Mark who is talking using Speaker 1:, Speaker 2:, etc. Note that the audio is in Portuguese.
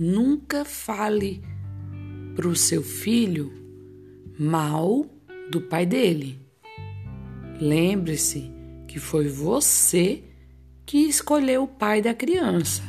Speaker 1: nunca fale para o seu filho mal do pai dele. Lembre-se que foi você que escolheu o pai da criança.